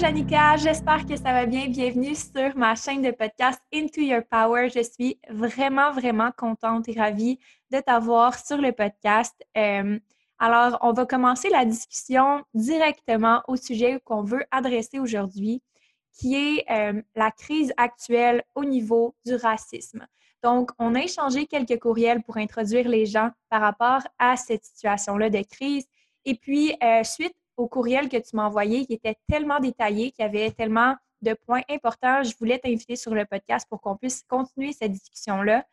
Janika, j'espère que ça va bien. Bienvenue sur ma chaîne de podcast Into Your Power. Je suis vraiment, vraiment contente et ravie de t'avoir sur le podcast. Euh, alors, on va commencer la discussion directement au sujet qu'on veut adresser aujourd'hui, qui est euh, la crise actuelle au niveau du racisme. Donc, on a échangé quelques courriels pour introduire les gens par rapport à cette situation-là de crise. Et puis, euh, suite au courriel que tu m'as envoyé qui était tellement détaillé, qui avait tellement de points importants. Je voulais t'inviter sur le podcast pour qu'on puisse continuer cette discussion-là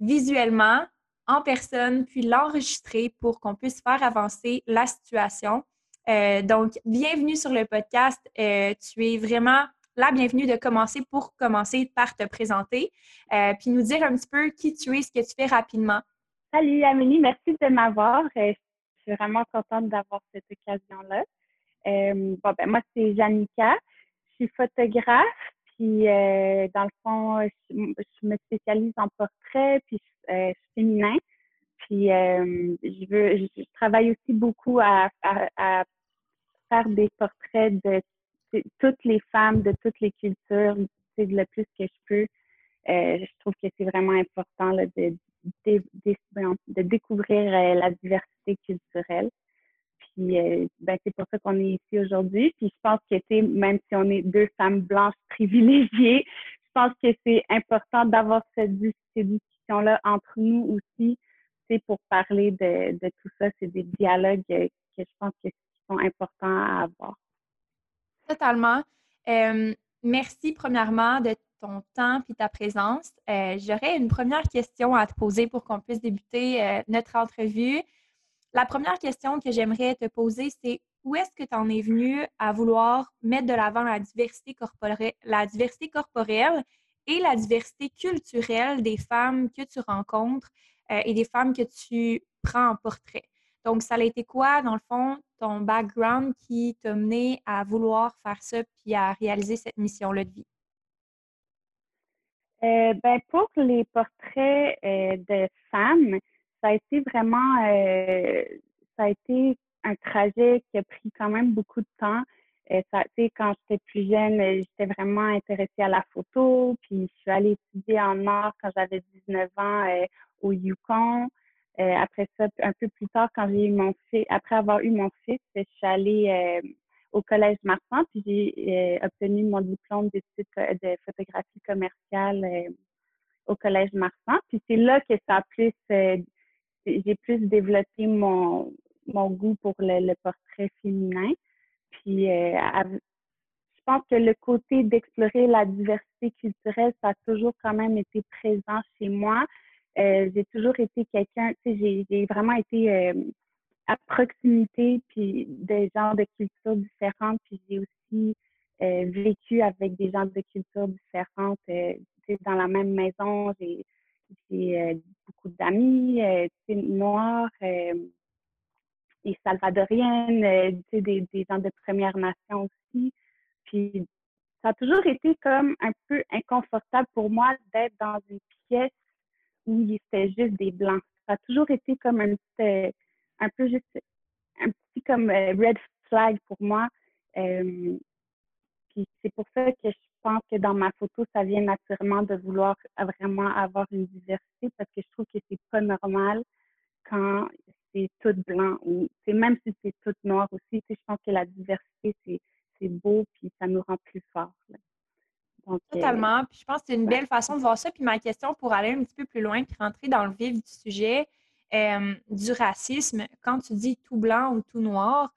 visuellement, en personne, puis l'enregistrer pour qu'on puisse faire avancer la situation. Euh, donc, bienvenue sur le podcast. Euh, tu es vraiment la bienvenue de commencer pour commencer par te présenter, euh, puis nous dire un petit peu qui tu es, ce que tu fais rapidement. Salut Amélie, merci de m'avoir. Suis vraiment contente d'avoir cette occasion-là. Euh, bon, ben, moi, c'est Janika. Je suis photographe, puis euh, dans le fond, je, me spécialise en portrait, puis euh, féminin. Puis je veux, je, travaille aussi beaucoup à, à, faire des portraits de, toutes les femmes, de toutes les cultures, c'est le plus que je peux. je trouve que c'est vraiment important là, de, de, découvrir euh, la diversité culturelle. Puis, euh, ben, c'est pour ça qu'on est ici aujourd'hui. Puis, je pense que, même si on est deux femmes blanches privilégiées, je pense que c'est important d'avoir cette, ces discussions-là entre nous aussi, c'est pour parler de, de, tout ça. C'est des dialogues que je pense que sont importants à avoir. Totalement. Euh, merci premièrement de ton temps et ta présence. Euh, j'aurais une première question à te poser pour qu'on puisse débuter euh, notre entrevue. La première question que j'aimerais te poser, c'est où est-ce que tu en es venu à vouloir mettre de l'avant la diversité corporelle, la diversité corporelle et la diversité culturelle des femmes que tu rencontres euh, et des femmes que tu prends en portrait? Donc, ça a été quoi, dans le fond, ton background qui t'a mené à vouloir faire ça puis à réaliser cette mission-là de vie? Euh, ben, pour les portraits euh, de femmes, ça a été vraiment, euh, ça a été un trajet qui a pris quand même beaucoup de temps. ça, quand j'étais plus jeune, j'étais vraiment intéressée à la photo, puis je suis allée étudier en art quand j'avais 19 ans au Yukon. après ça, un peu plus tard, quand j'ai eu mon fils, après avoir eu mon fils, je suis allée au Collège Marsan, puis j'ai euh, obtenu mon diplôme d'études de photographie commerciale euh, au Collège Marsan. Puis c'est là que ça a plus, euh, j'ai plus développé mon, mon goût pour le, portrait féminin. Puis je pense que le côté d'explorer la diversité culturelle, ça a toujours quand même été présent chez moi. j'ai toujours été quelqu'un, tu sais, j'ai vraiment été à proximité, puis des gens de cultures différentes. Puis j'ai aussi euh, vécu avec des gens de cultures différentes euh, dans la même maison. J'ai euh, beaucoup d'amis noirs et salvadoriennes, des, des gens de Première Nation aussi. Puis ça a toujours été comme un peu inconfortable pour moi d'être dans une pièce où il était juste des blancs. Ça a toujours été comme un petit un peu juste un petit comme euh, red flag pour moi. Euh, puis c'est pour ça que je pense que dans ma photo, ça vient naturellement de vouloir vraiment avoir une diversité parce que je trouve que c'est pas normal quand c'est tout blanc ou même si c'est tout noir aussi. Je pense que la diversité, c'est beau puis ça nous rend plus forts. Euh, Totalement. Puis je pense que c'est une belle façon de voir ça. Puis ma question pour aller un petit peu plus loin puis rentrer dans le vif du sujet euh, du racisme, quand tu dis tout blanc ou tout noir,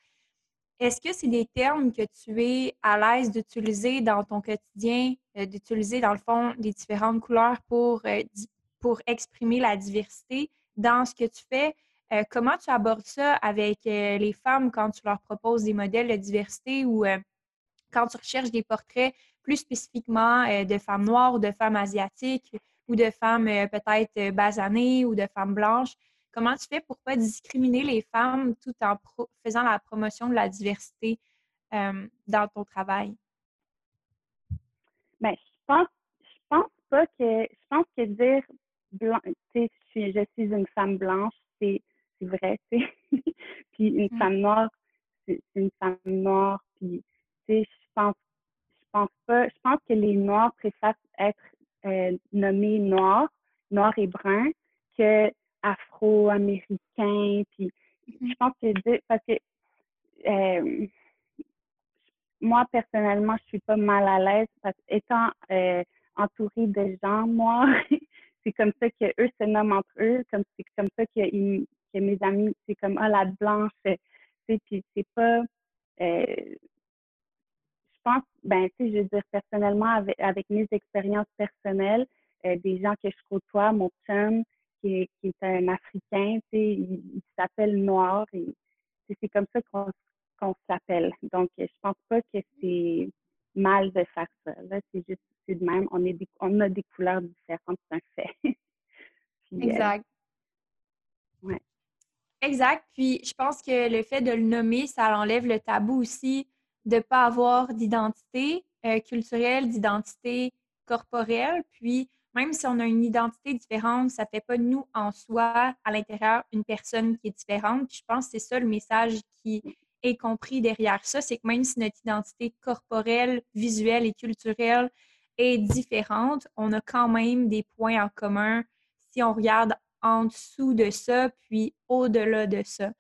est-ce que c'est des termes que tu es à l'aise d'utiliser dans ton quotidien, euh, d'utiliser dans le fond les différentes couleurs pour, pour exprimer la diversité dans ce que tu fais? comment tu abordes ça avec les femmes quand tu leur proposes des modèles de diversité ou quand tu recherches des portraits plus spécifiquement euh, de femmes noires ou de femmes asiatiques ou de femmes euh, peut-être euh, basanées ou de femmes blanches? Comment tu fais pour ne pas discriminer les femmes tout en faisant la promotion de la diversité dans ton travail? Bien, je pense, je pense pas que, je pense que dire blanc, je suis, je suis une femme blanche, c'est vrai, tu sais. puis une mmh. femme noire, c'est une femme noire, puis tu sais, je pense pense pas. Je pense que les Noirs préfèrent être euh, nommés Noirs, Noirs et Bruns, que Afro-Américains. Puis je pense que parce que euh, moi personnellement, je suis pas mal à l'aise parce qu'étant euh, entourée de gens noirs, c'est comme ça que eux se nomment entre eux, comme c'est comme ça que, que mes amis, c'est comme ah la blanche, puis c'est pas pense, ben, tu sais, je veux dire, personnellement, avec, avec mes expériences personnelles, euh, des gens que je côtoie, mon chum, qui est, qui est un Africain, tu sais, il, s'appelle Noir et c'est comme ça qu'on qu'on s'appelle. Donc, je pense pas que c'est mal de faire ça. Là, c'est juste, c'est de même, on, est des, on a des couleurs différentes, c'est un fait. Euh, exact. ouais. Exact. Puis, je pense que le fait de le nommer, ça enlève le tabou aussi de ne pas avoir d'identité euh, culturelle, d'identité corporelle. Puis, même si on a une identité différente, ça ne fait pas nous en soi, à l'intérieur, une personne qui est différente. Puis je pense que c'est ça le message qui est compris derrière ça, c'est que même si notre identité corporelle, visuelle et culturelle est différente, on a quand même des points en commun si on regarde en dessous de ça, puis au-delà de ça.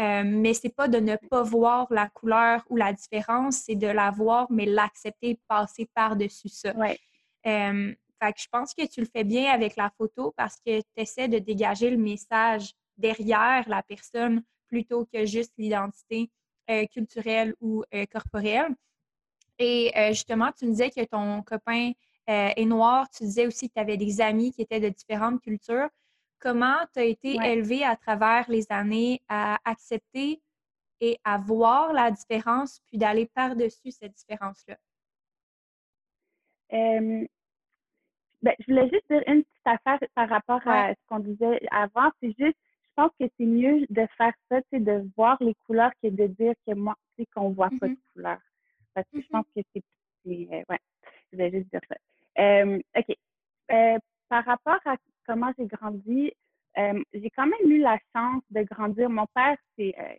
Euh, mais c'est pas de ne pas voir la couleur ou la différence, c'est de la voir, mais l'accepter, passer par-dessus ça. Ouais. Euh, fait que je pense que tu le fais bien avec la photo parce que tu essaies de dégager le message derrière la personne plutôt que juste l'identité euh, culturelle ou corporelle. Et justement, tu me disais que ton copain est noir. Tu disais aussi que tu avais des amis qui étaient de différentes cultures. Comment tu as été élevée à travers les années à accepter et à voir la différence, puis d'aller par-dessus cette différence-là? Ben, je voulais juste dire une petite affaire par rapport à ce qu'on disait avant. C'est juste, je pense que c'est mieux de faire ça, de voir les couleurs que de dire que moi, tu sais, qu'on voit pas de mm-hmm. couleurs. Parce que je pense mm-hmm. que c'est. Euh, ouais, je voulais juste dire ça. OK. Euh, par rapport à comment j'ai grandi, euh, j'ai quand même eu la chance de grandir. Mon père c'est, euh,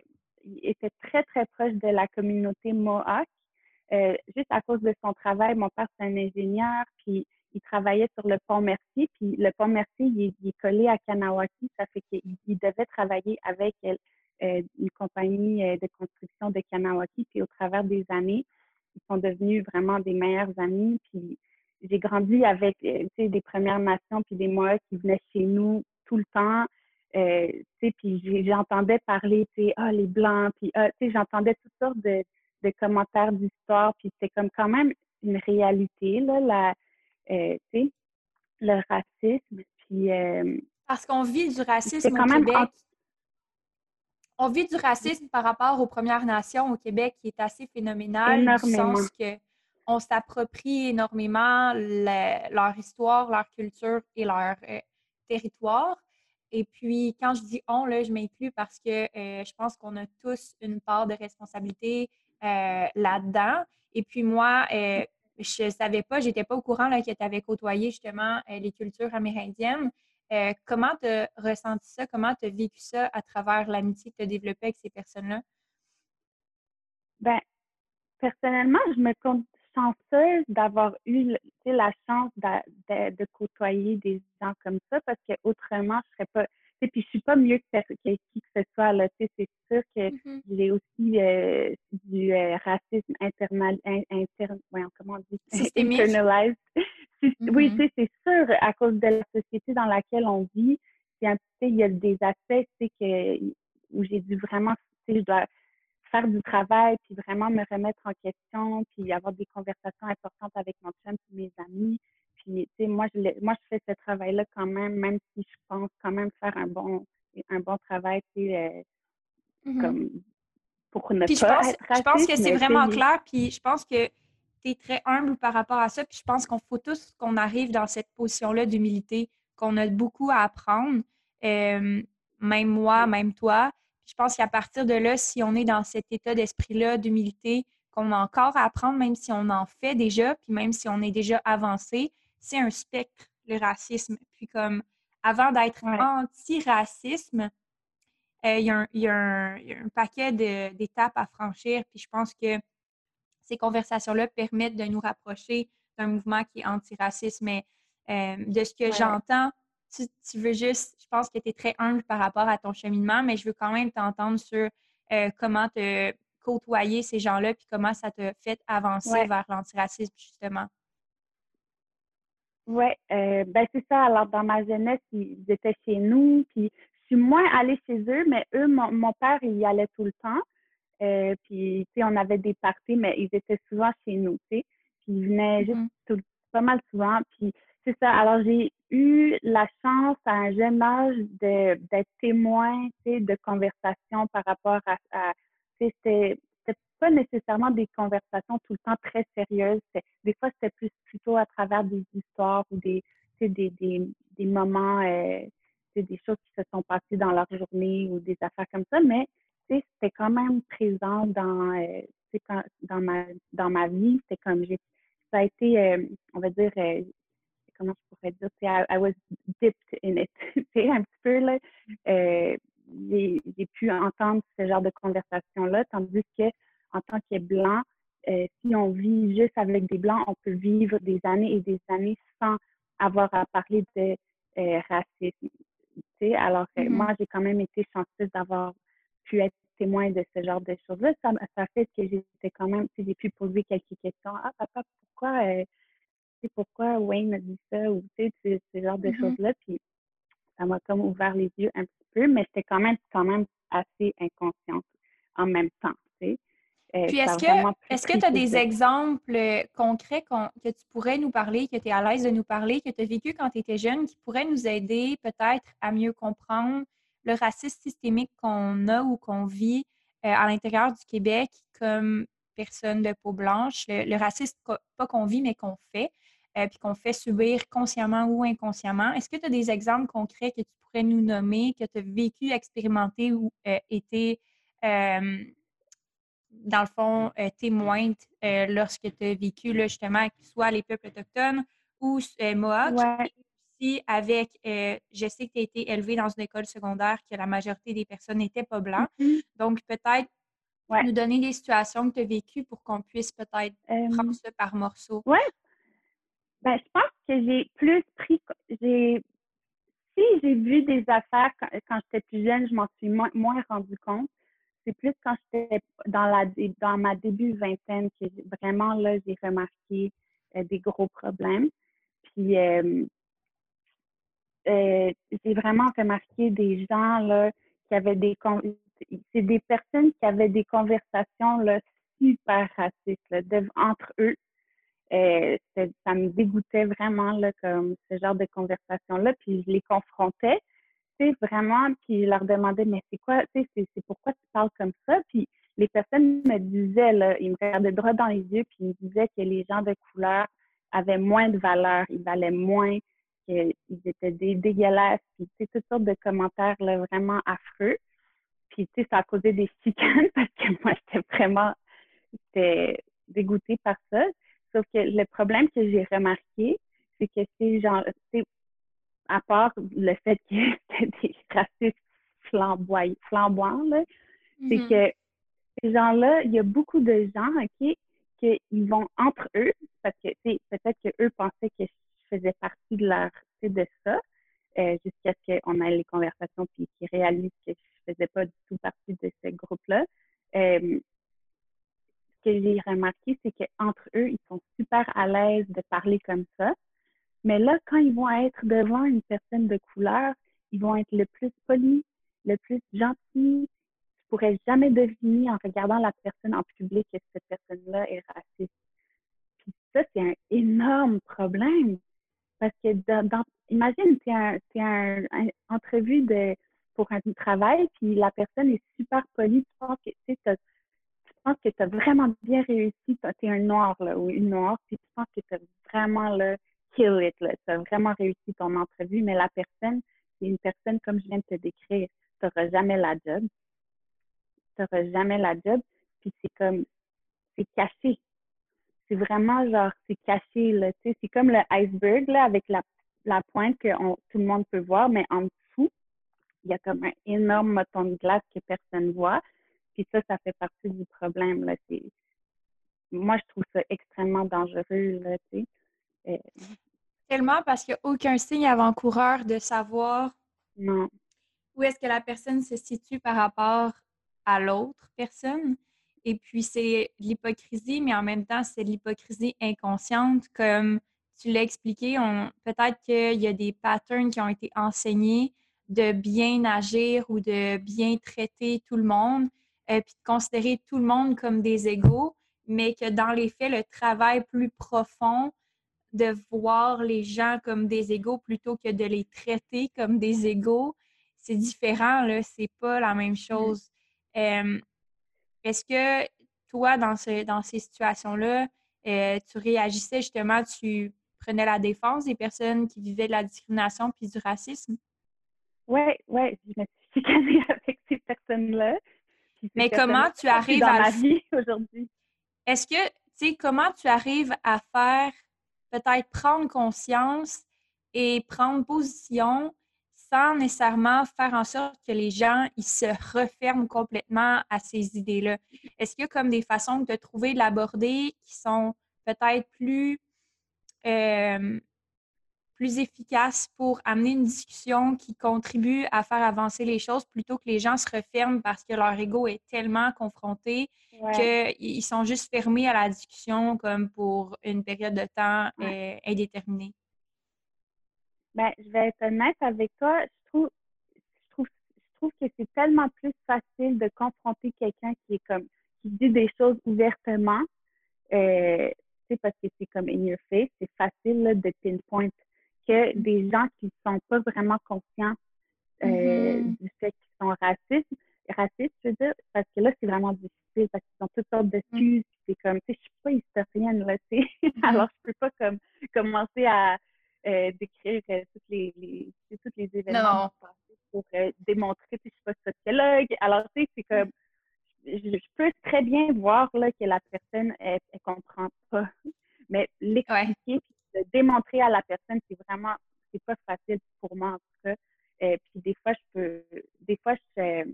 était très, très proche de la communauté Mohawk. Euh, juste à cause de son travail, mon père, c'est un ingénieur, puis il travaillait sur le pont Mercier, puis le pont Mercier, il, est collé à Kanawaki, ça fait qu'il devait travailler avec une compagnie de construction de Kanawaki, puis au travers des années, ils sont devenus vraiment des meilleurs amis, puis j'ai grandi avec euh, des Premières Nations puis des Mohawks qui venaient chez nous tout le temps. Euh, puis j'entendais parler, tu ah, les Blancs, puis ah, j'entendais toutes sortes de, commentaires d'histoire, puis c'est comme quand même une réalité, là, la, euh, tu sais, le racisme. Puis, euh, Parce qu'on vit du racisme au Québec. On vit du racisme par rapport aux Premières Nations au Québec qui est assez phénoménal, Énormément. du sens que on s'approprie énormément leur histoire, leur culture et leur euh, territoire. Et puis, quand je dis on, là, je m'inclus parce que euh, je pense qu'on a tous une part de responsabilité euh, là-dedans. Et puis moi, je ne savais pas, je n'étais pas au courant que tu avais côtoyé justement les cultures amérindiennes. comment tu as ressenti ça? Comment tu as vécu ça à travers l'amitié que tu as développée avec ces personnes-là? Bien, personnellement, je me compte chanceuse d'avoir eu la chance de, de, côtoyer des gens comme ça parce que autrement, je serais pas. Puis je suis pas mieux que, qui que ce soit. Là, c'est sûr que mm-hmm. j'ai aussi euh, du euh, racisme internal, inter, comment on dit? Internalized. Oui, mm-hmm. c'est sûr, à cause de la société dans laquelle on vit, il y a des aspects que, où j'ai dû vraiment, je dois faire du travail, puis vraiment me remettre en question, puis avoir des conversations importantes avec mon chum et mes amis. Puis, tu sais, moi, je, moi, je fais ce travail-là quand même, même si je pense quand même faire un bon, un bon travail, tu sais, euh, mm-hmm. comme pour ne puis pas je pense, Je pense que c'est vraiment clair, puis je pense que tu es très humble par rapport à ça, puis je pense qu'on faut tous qu'on arrive dans cette position-là d'humilité, qu'on a beaucoup à apprendre, euh, même moi, même toi, je pense qu'à partir de là, si on est dans cet état d'esprit-là, d'humilité, qu'on a encore à apprendre, même si on en fait déjà, puis même si on est déjà avancé, c'est un spectre, le racisme. Puis comme avant d'être anti-racisme, euh, il, y a un, paquet d'étapes à franchir. Puis je pense que ces conversations-là permettent de nous rapprocher d'un mouvement qui est anti-raciste. Mais euh, de ce que j'entends, tu, veux juste, je pense que tu es très humble par rapport à ton cheminement, mais je veux quand même t'entendre sur euh, comment te côtoyer ces gens-là, puis comment ça t'a fait avancer vers l'antiracisme, justement. Oui, euh, ben c'est ça. Alors, dans ma jeunesse, ils étaient chez nous, puis je suis moins allée chez eux, mais eux, mon, père, il y allait tout le temps. Euh, puis, tu sais, on avait des parties, mais ils étaient souvent chez nous, tu sais. Puis, ils venaient juste mm-hmm. pas mal souvent. Puis, c'est ça. Alors, j'ai eu la chance à un jeune âge d'être témoin de conversations par rapport à, à c'était pas nécessairement des conversations tout le temps très sérieuses. Des fois, c'était plus plutôt à travers des histoires ou des, des, des, des moments, euh, des choses qui se sont passées dans leur journée ou des affaires comme ça, mais c'était quand même présent dans, euh, dans, ma, dans ma vie. C'était comme j'ai ça a été, euh, on va dire, comment je pourrais dire, I, I was dipped in it, un petit peu, là. Euh, j'ai pu entendre ce genre de conversation-là, tandis que en tant que blanc, euh, si on vit juste avec des blancs, on peut vivre des années et des années sans avoir à parler de euh, racisme. Alors, mm-hmm. moi, j'ai quand même été chanceuse d'avoir pu être témoin de ce genre de choses-là. Ça, ça fait que j'étais quand même, j'ai pu poser quelques questions. Ah, papa, pourquoi pourquoi Wayne a dit ça ou tu sais, ce, genre de mm-hmm. choses-là. Puis ça m'a comme ouvert les yeux un petit peu, mais c'était quand même, quand même assez inconsciente en même temps. Tu sais. Euh, Puis est-ce que est-ce que tu as des exemples euh, concrets que tu pourrais nous parler, que tu es à l'aise de nous parler, que tu as vécu quand tu étais jeune, qui pourraient nous aider peut-être à mieux comprendre le racisme systémique qu'on a ou qu'on vit euh, à l'intérieur du Québec comme personne de peau blanche, le, le racisme pas qu'on vit mais qu'on fait. Euh, puis qu'on fait subir consciemment ou inconsciemment. Est-ce que tu as des exemples concrets que tu pourrais nous nommer, que tu as vécu, expérimenté ou euh, été, dans le fond, témoin lorsque tu as vécu là, justement, soit les peuples autochtones ou Mohawk? aussi avec, je sais que tu as été élevé dans une école secondaire que la majorité des personnes n'étaient pas blancs. Mm-hmm. Donc, peut-être nous donner des situations que tu as vécues pour qu'on puisse peut-être prendre ça par morceaux. Oui, ben, je pense que j'ai plus pris. J'ai, si j'ai vu des affaires quand, j'étais plus jeune, je m'en suis moins, rendu compte. C'est plus quand j'étais dans la dans ma début vingtaine que vraiment là j'ai remarqué euh, des gros problèmes. Puis euh, euh, j'ai vraiment remarqué des gens là qui avaient des c'est des personnes qui avaient des conversations là super racistes entre eux ça me dégoûtait vraiment là, comme ce genre de conversation-là. Puis je les confrontais, vraiment, puis je leur demandais, mais c'est quoi, tu sais, c'est pourquoi tu parles comme ça? Puis les personnes me disaient, là, ils me regardaient droit dans les yeux, puis ils me disaient que les gens de couleur avaient moins de valeur, ils valaient moins, qu'ils étaient des dégueulasses, puis tu sais, toutes sortes de commentaires là, vraiment affreux. Puis tu sais, ça a causé des chicanes parce que moi, j'étais vraiment, dégoûtée par ça. Sauf que le problème que j'ai remarqué, c'est que ces gens, à part le fait qu'il y ait des racistes flamboyants, c'est mm-hmm. que ces gens-là, il y a beaucoup de gens, OK, qu'ils vont entre eux, parce que peut-être qu'eux pensaient que je faisais partie de leur de ça, euh, jusqu'à ce qu'on ait les conversations puis qu'ils réalisent que je faisais pas du tout partie de ce groupe-là. Euh, ce que j'ai remarqué, c'est qu'entre eux, ils sont super à l'aise de parler comme ça. Mais là, quand ils vont être devant une personne de couleur, ils vont être le plus polis, le plus gentils. Tu pourrais jamais deviner en regardant la personne en public que cette personne-là est raciste. Puis ça, c'est un énorme problème. Parce que dans, imagine, tu un, un, entrevue de, pour un travail, puis la personne est super polie, tu penses que tu penses que tu as vraiment bien réussi, tu es un noir là, ou une noire, puis tu penses que tu vraiment là, kill it, tu as vraiment réussi ton entrevue, mais la personne, c'est une personne comme je viens de te décrire, tu n'auras jamais la job. Tu n'auras jamais la job, puis c'est comme, c'est caché. C'est vraiment genre, c'est caché, là, tu sais, c'est comme le iceberg, là, avec la, la pointe que tout le monde peut voir, mais en dessous, il y a comme un énorme moton de glace que personne voit. Puis ça, ça fait partie du problème, là. Moi, je trouve ça extrêmement dangereux, là, tu sais. Euh, Tellement parce qu'il n'y a aucun signe avant-coureur de savoir non. où est-ce que la personne se situe par rapport à l'autre personne. Et puis, c'est l'hypocrisie, mais en même temps, c'est l'hypocrisie inconsciente, comme tu l'as expliqué. Peut-être qu'il y a des patterns qui ont été enseignés de bien agir ou de bien traiter tout le monde, et euh, puis de considérer tout le monde comme des égaux, mais que dans les faits, le travail plus profond de voir les gens comme des égaux plutôt que de les traiter comme des égaux, c'est différent, là, c'est pas la même mmh. chose. Est-ce que toi, dans, ce, dans ces situations-là, euh, tu réagissais justement, tu prenais la défense des personnes qui vivaient de la discrimination puis du racisme? Oui, oui, je me suis chicanée avec ces personnes-là. Mais comment tu arrives dans à. ma vie aujourd'hui. Est-ce que, tu sais, comment tu arrives à faire peut-être prendre conscience et prendre position sans nécessairement faire en sorte que les gens ils se referment complètement à ces idées-là. Est-ce qu'il y a comme des façons de trouver, de l'aborder qui sont peut-être plus, euh, plus efficaces pour amener une discussion qui contribue à faire avancer les choses plutôt que les gens se referment parce que leur ego est tellement confronté qu'ils sont juste fermés à la discussion comme pour une période de temps euh, indéterminée? Ben, je vais être honnête avec toi. Je trouve, je trouve, je trouve que c'est tellement plus facile de confronter quelqu'un qui est comme, qui dit des choses ouvertement. Euh, parce que c'est comme in your face, c'est facile de pinpoint que des gens qui ne sont pas vraiment conscients euh, mm-hmm. du fait qu'ils sont racistes, racistes, je veux dire, parce que là, c'est vraiment difficile parce qu'ils ont toutes sortes d'excuses. C'est comme, tu sais, je suis pas historienne, là, tu sais. Mm-hmm. Alors, je peux pas comme commencer à euh, décrire euh, toutes les, les, tous les événements pour euh, démontrer que je suis pas sociologue. Alors, tu sais, c'est comme, je, peux très bien voir là, que la personne, elle, elle comprend pas. Mais l'expliquer, ouais. Démontrer à la personne, c'est vraiment, c'est pas facile pour moi, en tout cas. Et puis des fois, je peux, des fois, je,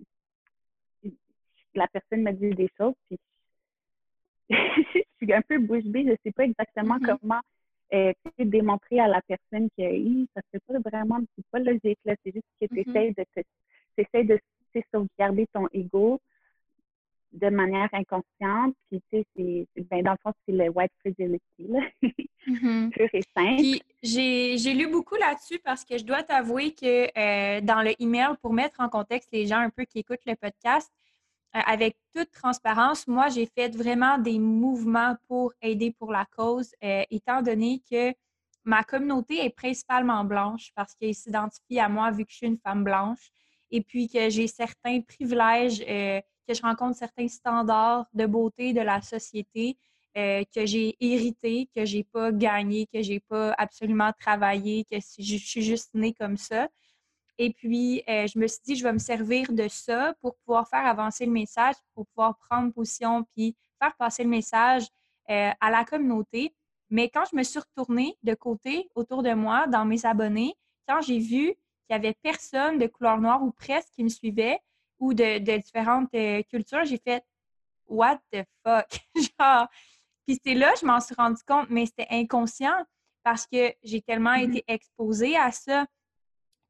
la personne me dit des choses, puis je suis un peu bouche bée, je sais pas exactement mm-hmm. comment euh, démontrer à la personne que ça fait pas vraiment, c'est pas logique, là, c'est juste que tu essaies mm-hmm. de, essaies de sauvegarder ton ego de manière inconsciente, puis tu sais, ben, dans le fond, c'est le white fragility, là, mm-hmm. pur et simple. j'ai, j'ai lu beaucoup là-dessus parce que je dois t'avouer que euh, dans le email, pour mettre en contexte les gens un peu qui écoutent le podcast, euh, avec toute transparence, moi, j'ai fait vraiment des mouvements pour aider pour la cause, euh, étant donné que ma communauté est principalement blanche parce qu'elle s'identifie à moi vu que je suis une femme blanche et puis que j'ai certains privilèges, que je rencontre certains standards de beauté de la société que j'ai hérité, que j'ai pas gagné, que j'ai pas absolument travaillé, que je suis juste née comme ça. Et puis, euh, je me suis dit, je vais me servir de ça pour pouvoir faire avancer le message, pour pouvoir prendre position, puis faire passer le message euh, à la communauté. Mais quand je me suis retournée de côté autour de moi, dans mes abonnés, quand j'ai vu qu'il n'y avait personne de couleur noire ou presque qui me suivait ou de, différentes euh, cultures, j'ai fait What the fuck? Genre, Puis c'est là, je m'en suis rendu compte, mais c'était inconscient parce que j'ai tellement mm-hmm. été exposée à ça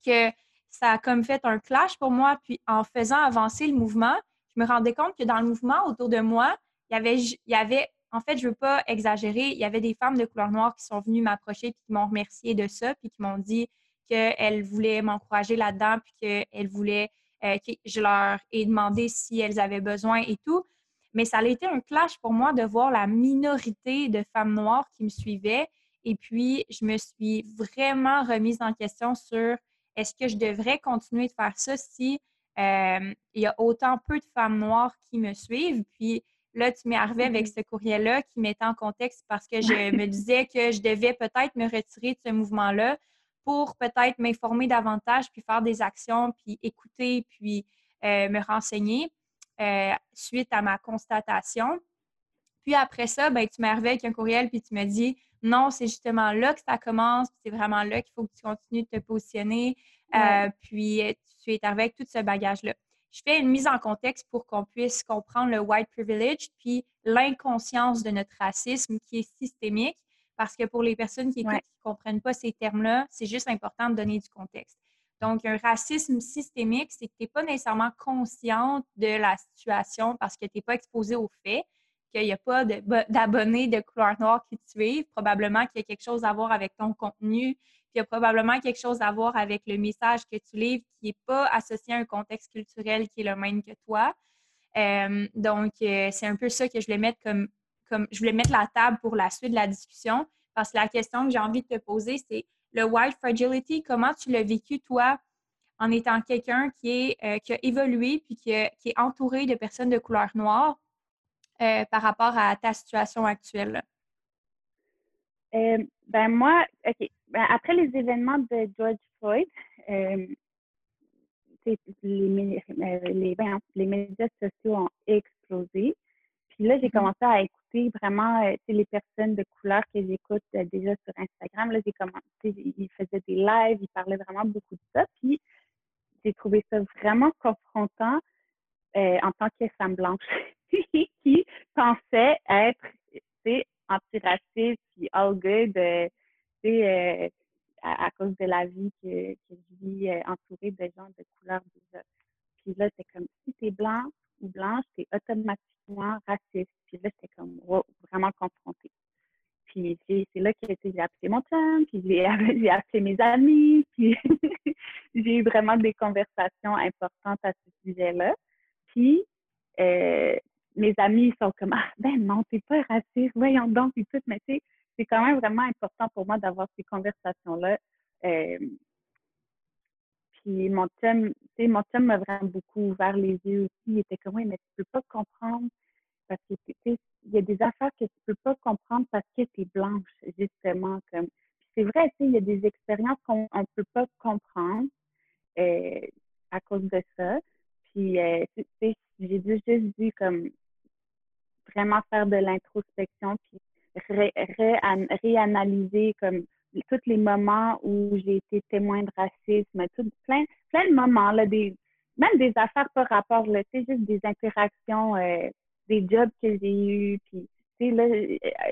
que ça a comme fait un clash pour moi. Puis en faisant avancer le mouvement, je me rendais compte que dans le mouvement autour de moi, il y avait, il y avait en fait, je ne veux pas exagérer, il y avait des femmes de couleur noire qui sont venues m'approcher et qui m'ont remercié de ça, puis qui m'ont dit qu'elles voulaient m'encourager là-dedans, puis qu'elles voulaient euh, je leur ai demandé si elles avaient besoin et tout. Mais ça a été un clash pour moi de voir la minorité de femmes noires qui me suivaient. Et puis, je me suis vraiment remise en question sur est-ce que je devrais continuer de faire ça si euh, il y a autant peu de femmes noires qui me suivent? Puis là, tu m'es arrivé avec mm-hmm. ce courriel-là qui mettait en contexte parce que je me disais que je devais peut-être me retirer de ce mouvement-là pour peut-être m'informer davantage, puis faire des actions, puis écouter, puis euh, me renseigner euh, suite à ma constatation. Puis après ça, ben, tu m'es arrivé avec un courriel, puis tu me dis non, c'est justement là que ça commence, c'est vraiment là qu'il faut que tu continues de te positionner. Euh, puis tu es arrivé avec tout ce bagage-là. Je fais une mise en contexte pour qu'on puisse comprendre le white privilege, puis l'inconscience de notre racisme qui est systémique, parce que pour les personnes qui ne comprennent pas ces termes-là, c'est juste important de donner du contexte. Donc, un racisme systémique, c'est que tu n'es pas nécessairement consciente de la situation parce que tu n'es pas exposé aux faits qu'il n'y a pas d'abonnés de, couleur noire qui te suivent, probablement qu'il y a quelque chose à voir avec ton contenu, puis il y a probablement quelque chose à voir avec le message que tu livres qui n'est pas associé à un contexte culturel qui est le même que toi. Euh, donc, euh, c'est un peu ça que je voulais mettre comme, comme je voulais mettre la table pour la suite de la discussion, parce que la question que j'ai envie de te poser, c'est le white fragility, comment tu l'as vécu, toi, en étant quelqu'un qui, euh, a évolué puis qui, qui, est entouré de personnes de couleur noire? Euh, par rapport à ta situation actuelle? Euh, ben moi, OK. Ben, après les événements de George Floyd, euh, les, médias sociaux ont explosé. Puis là, j'ai mm-hmm. commencé à écouter vraiment les personnes de couleur que j'écoute déjà sur Instagram. Là, j'ai commencé, ils faisaient des lives, ils parlaient vraiment beaucoup de ça. Puis j'ai trouvé ça vraiment confrontant en tant que femme blanche. qui pensait être antiraciste puis all good euh, euh, à, à, cause de la vie que, que je vis euh, entourée de gens de couleur déjà. Puis là, c'est comme si tu es blanc ou blanche, es automatiquement raciste. Puis là, c'est comme vraiment confronté. Puis c'est là que j'ai appelé mon chum, puis j'ai appelé mes amis, puis j'ai eu vraiment des conversations importantes à ce sujet-là. Puis euh, mes amis sont comme Ah, ben non, t'es pas raciste, voyons donc, et tout. Mais tu c'est quand même vraiment important pour moi d'avoir ces conversations-là. Euh, puis mon chum, tu sais, mon chum m'a vraiment beaucoup ouvert les yeux aussi. Il était comme Oui, mais tu peux pas comprendre parce que tu sais, il y a des affaires que tu peux pas comprendre parce que tu es blanche, justement. Comme. c'est vrai, tu sais, il y a des expériences qu'on ne peut pas comprendre euh, à cause de ça. Puis, euh, tu sais, j'ai juste dit comme vraiment faire de l'introspection, puis réanalyser comme tous les moments où j'ai été témoin de racisme, tout, plein, plein de moments, là, des, même des affaires par rapport, là, juste des interactions, euh, des jobs que j'ai eus, puis là,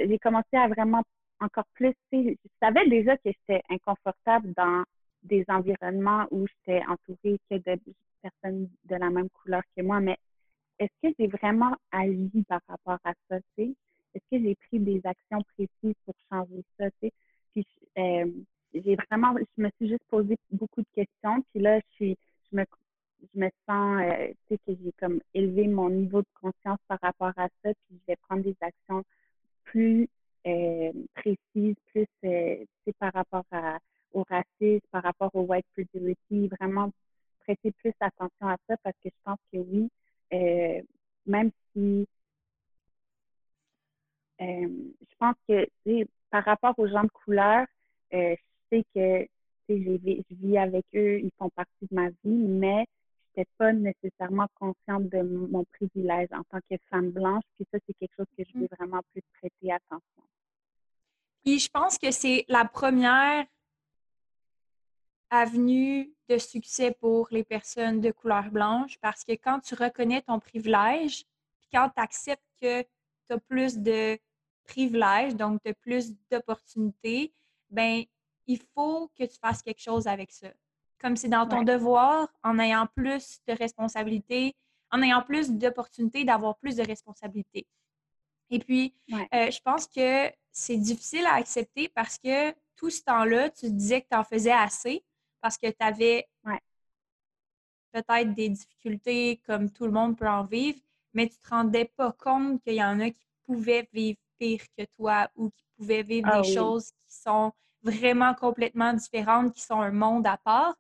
j'ai commencé à vraiment encore plus, je savais déjà que j'étais inconfortable dans des environnements où j'étais entourée que de personnes de la même couleur que moi, mais est-ce que j'ai vraiment agi par rapport à ça? Est-ce que j'ai pris des actions précises pour changer ça? Puis, euh, j'ai vraiment, je me suis juste posé beaucoup de questions, puis là, je suis, je me, je me sens, euh, tu sais, que j'ai comme élevé mon niveau de conscience par rapport à ça, puis je vais prendre des actions plus euh, précises, plus, tu sais, par rapport au racisme, par rapport au white fragility, vraiment prêter plus attention à ça parce que je pense que oui, même si je pense que par rapport aux gens de couleur, euh, je sais que je vis avec eux, ils font partie de ma vie, mais je n'étais pas nécessairement consciente de mon privilège en tant que femme blanche. Puis ça, c'est quelque chose que je veux mm. vraiment plus prêter attention. Puis je pense que c'est la première avenue de succès pour les personnes de couleur blanche parce que quand tu reconnais ton privilège, puis quand tu acceptes que tu as plus de privilèges, donc tu as plus d'opportunités, ben il faut que tu fasses quelque chose avec ça. Comme c'est dans ton devoir, en ayant plus de responsabilités, en ayant plus d'opportunités d'avoir plus de responsabilités. Et puis, euh, je pense que c'est difficile à accepter parce que tout ce temps-là, tu disais que tu en faisais assez parce que tu avais peut-être des difficultés comme tout le monde peut en vivre, mais tu ne te rendais pas compte qu'il y en a qui pouvaient vivre pire que toi ou qui pouvaient vivre ah des choses qui sont vraiment complètement différentes, qui sont un monde à part.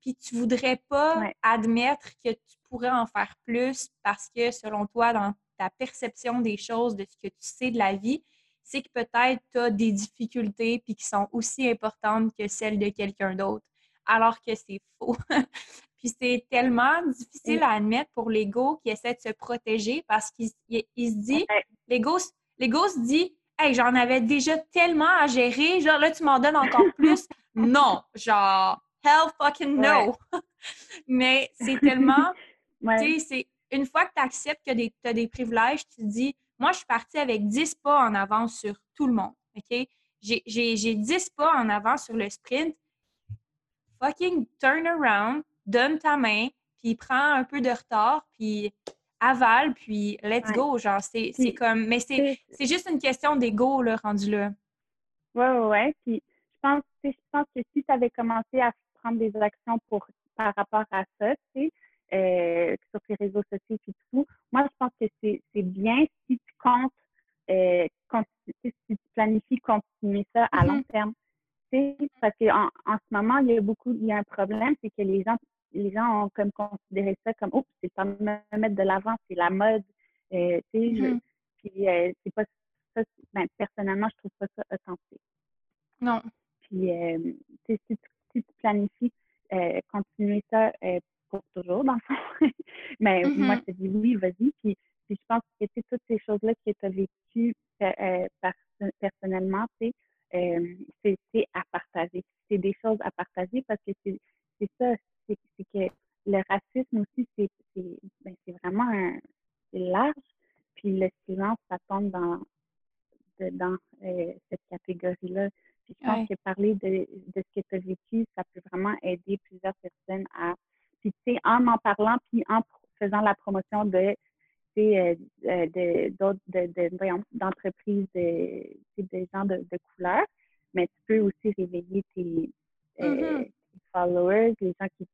Puis tu voudrais pas admettre que tu pourrais en faire plus parce que selon toi, dans ta perception des choses, de ce que tu sais de la vie, c'est que peut-être tu as des difficultés puis qui sont aussi importantes que celles de quelqu'un d'autre, alors que c'est faux. puis c'est tellement difficile à admettre pour l'ego qui essaie de se protéger parce qu'il se dit, l'ego se dit, hey, j'en avais déjà tellement à gérer, genre là, tu m'en donnes encore plus. non, genre, hell fucking no. Mais c'est tellement, tu sais, c'est une fois que tu acceptes que tu as des privilèges, tu te dis, moi, je suis partie avec 10 pas en avant sur tout le monde. OK? J'ai 10 pas en avant sur le sprint. Fucking turn around, donne ta main, puis prends un peu de retard, puis avale, puis let's go. Genre, c'est comme. Mais c'est juste une question d'ego, là, rendu là. Oui, oui, oui. Puis je pense, je pense que si tu avais commencé à prendre des actions pour, par rapport à ça, tu sais, euh, sur tes réseaux sociaux et tout. Moi, je pense que c'est bien si tu comptes, euh, si tu planifies continuer ça à long mm-hmm. terme. Parce qu'en en, ce moment, il y a beaucoup, il y a un problème, c'est que les gens, les gens ont comme considéré ça comme, oh, c'est pas me mettre de l'avant, c'est la mode. Euh, tu sais, mm-hmm. puis euh, c'est pas ça, ben, personnellement, je trouve pas ça authentique. Non. Puis, euh, si, tu, si tu planifies continuer ça pour toujours, dans le fond. Mais moi, je te dis oui, vas-y. Puis, puis je pense que toutes ces choses-là que tu as vécues euh, personnellement, euh, c'est à partager. C'est des choses à partager parce que c'est ça, c'est que le racisme aussi, c'est ben, vraiment un, large. Puis le silence, ça tombe dans, dans euh, cette catégorie-là. Puis je pense que parler de, de ce que tu as vécu, ça peut vraiment aider plusieurs personnes à puis, tu sais, en m'en parlant, puis en faisant la promotion de euh, euh, d'entreprises de, de, gens de, couleur, mais tu peux aussi réveiller tes, euh, mm-hmm. followers, les gens qui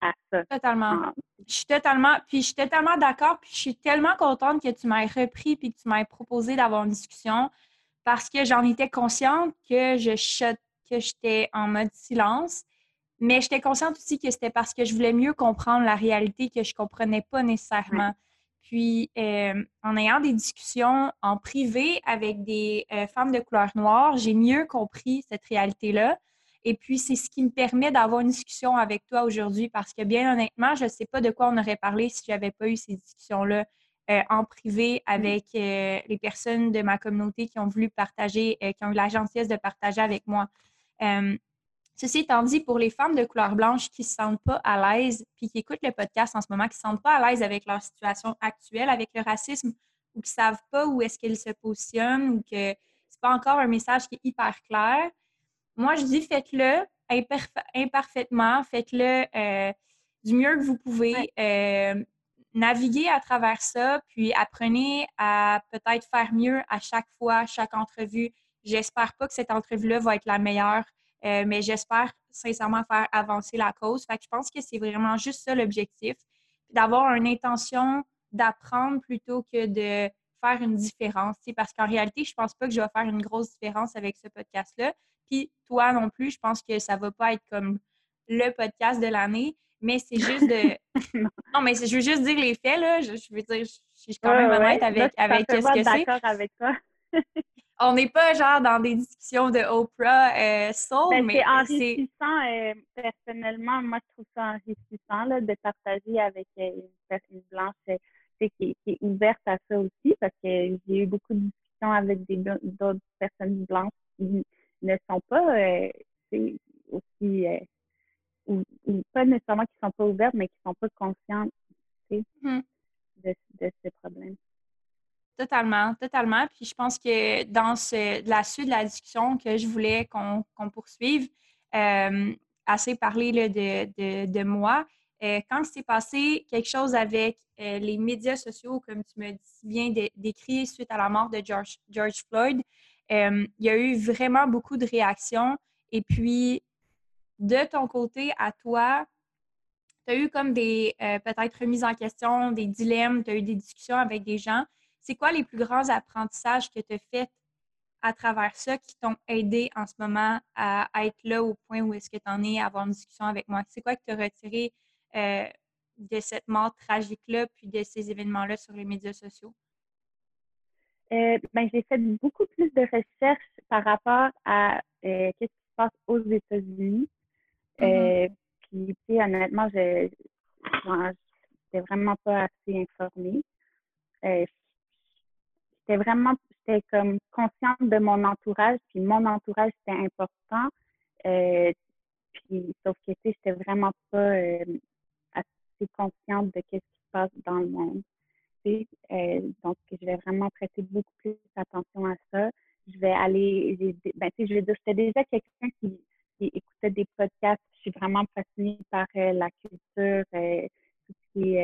à ça. Totalement. Je suis totalement, puis je suis totalement d'accord, puis je suis tellement contente que tu m'aies repris puis que tu m'aies proposé d'avoir une discussion parce que j'en étais consciente que je que j'étais en mode silence mais j'étais consciente aussi que c'était parce que je voulais mieux comprendre la réalité que je ne comprenais pas nécessairement. Puis, euh, en ayant des discussions en privé avec des euh, femmes de couleur noire, j'ai mieux compris cette réalité-là. Et puis, c'est ce qui me permet d'avoir une discussion avec toi aujourd'hui parce que, bien honnêtement, je ne sais pas de quoi on aurait parlé si je n'avais pas eu ces discussions-là euh, en privé avec les personnes de ma communauté qui ont voulu partager, qui ont eu la gentillesse de partager avec moi. Ceci étant dit, pour les femmes de couleur blanche qui ne se sentent pas à l'aise, puis qui écoutent le podcast en ce moment, qui ne se sentent pas à l'aise avec leur situation actuelle, avec le racisme, ou qui ne savent pas où est-ce qu'elles se positionnent, ou que ce n'est pas encore un message qui est hyper clair, moi, je dis faites-le imparfaitement, faites-le euh, du mieux que vous pouvez. Euh, naviguez à travers ça, puis apprenez à peut-être faire mieux à chaque fois, chaque entrevue. J'espère pas que cette entrevue-là va être la meilleure. Euh, mais j'espère sincèrement faire avancer la cause. Fait que je pense que c'est vraiment juste ça l'objectif, d'avoir une intention d'apprendre plutôt que de faire une différence. Parce qu'en réalité, je pense pas que je vais faire une grosse différence avec ce podcast-là. Puis toi non plus, je pense que ça va pas être comme le podcast de l'année, mais c'est juste de. non, mais je veux juste dire les faits, là. Je, veux dire, je suis quand même honnête avec, avec ce que c'est. d'accord avec toi. on n'est pas genre dans des discussions de Oprah euh, soul, ben, mais, c'est enrichissant. Euh, personnellement, moi, je trouve ça enrichissant là, de partager avec euh, une personne blanche euh, qui, qui, est ouverte à ça aussi, parce que j'ai eu beaucoup de discussions avec d'autres personnes blanches qui ne sont pas aussi, ou, pas nécessairement qui ne sont pas ouvertes, mais qui ne sont pas conscientes hmm. de, de ce problème. Totalement, totalement. Puis je pense que dans ce, la suite de la discussion que je voulais qu'on poursuive, euh, assez parlé de, de, moi. Euh, quand s'est passé quelque chose avec euh, les médias sociaux, comme tu me viens d'écrire suite à la mort de George, George Floyd, il y a eu vraiment beaucoup de réactions. Et puis, de ton côté, à toi, tu as eu comme des peut-être remises en question, des dilemmes, tu as eu des discussions avec des gens. C'est quoi les plus grands apprentissages que tu as faits à travers ça qui t'ont aidé en ce moment à, être là au point où est-ce que tu en es à avoir une discussion avec moi? C'est quoi que tu as retiré euh, de cette mort tragique-là puis de ces événements-là sur les médias sociaux? Euh, ben, j'ai fait beaucoup plus de recherches par rapport à euh, ce qui se passe aux États-Unis. Mm-hmm. Puis, honnêtement, je n'étais vraiment pas assez informée. j'étais vraiment j'étais comme consciente de mon entourage, puis mon entourage, c'était important. Euh, puis, sauf que, tu sais, j'étais vraiment pas euh, assez consciente de ce qui se passe dans le monde. Euh, donc, je vais vraiment prêter beaucoup plus attention à ça. Je vais aller, ben, tu sais, je veux dire, j'étais déjà quelqu'un qui, qui, écoutait des podcasts. Je suis vraiment fascinée par la culture, tout ce qui